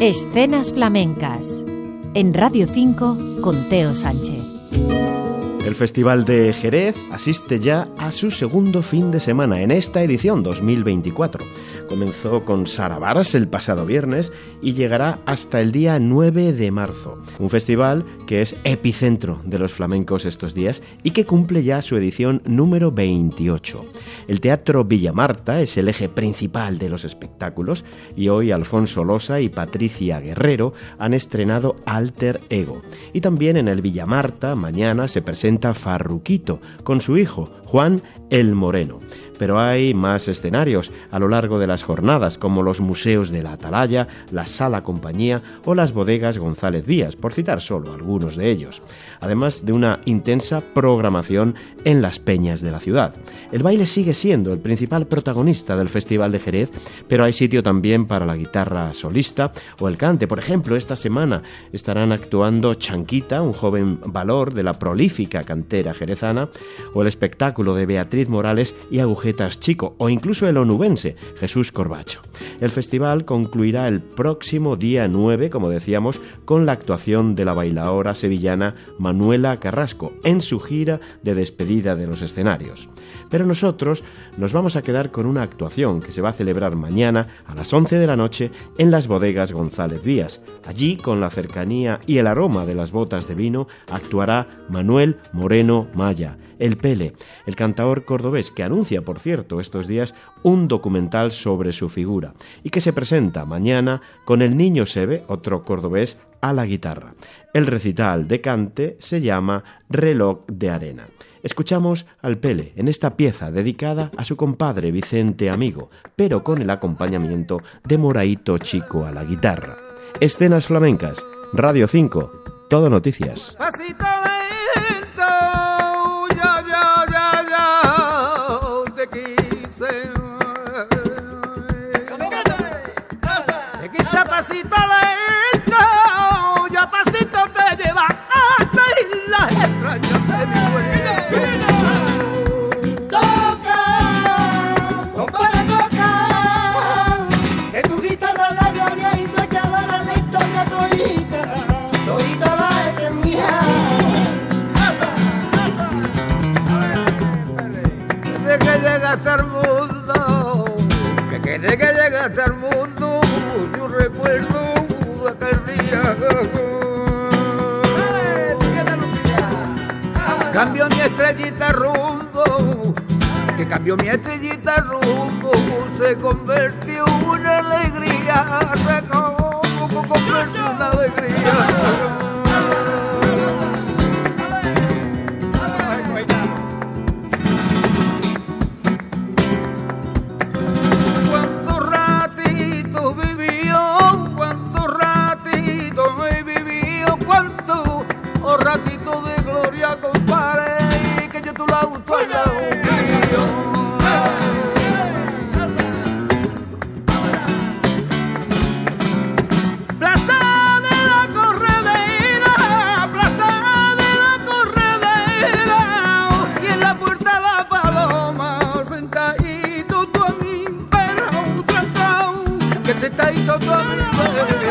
Escenas flamencas en Radio 5 con Teo Sánchez. El Festival de Jerez asiste ya a su segundo fin de semana en esta edición 2024. Comenzó con Saravaras el pasado viernes y llegará hasta el día 9 de marzo. Un festival que es epicentro de los flamencos estos días y que cumple ya su edición número 28. El Teatro Villamarta es el eje principal de los espectáculos y hoy Alfonso Losa y Patricia Guerrero han estrenado Alter Ego. Y también en el Villamarta mañana se presenta Farruquito con su hijo, Juan el Moreno pero hay más escenarios a lo largo de las jornadas, como los museos de la Atalaya, la Sala Compañía o las bodegas González Vías, por citar solo algunos de ellos, además de una intensa programación en las peñas de la ciudad. El baile sigue siendo el principal protagonista del Festival de Jerez, pero hay sitio también para la guitarra solista o el cante. Por ejemplo, esta semana estarán actuando Chanquita, un joven valor de la prolífica cantera jerezana, o el espectáculo de Beatriz Morales y Agujero Chico o incluso el onubense Jesús Corbacho. El festival concluirá el próximo día 9, como decíamos, con la actuación de la bailaora sevillana Manuela Carrasco en su gira de despedida de los escenarios. Pero nosotros nos vamos a quedar con una actuación que se va a celebrar mañana a las 11 de la noche en las bodegas González Vías. Allí, con la cercanía y el aroma de las botas de vino, actuará Manuel Moreno Maya el Pele, el cantador cordobés que anuncia, por cierto, estos días un documental sobre su figura y que se presenta mañana con el niño Sebe, otro cordobés, a la guitarra. El recital de cante se llama Reloj de Arena. Escuchamos al Pele en esta pieza dedicada a su compadre Vicente Amigo, pero con el acompañamiento de Moraito Chico a la guitarra. Escenas flamencas, Radio 5, todo noticias. Hasta el mundo, yo recuerdo aquel día. Cambio mi estrellita rumbo, que cambió mi estrellita rumbo, se convirtió en una alegría, se convirtió en una alegría. Manos dicen, dicen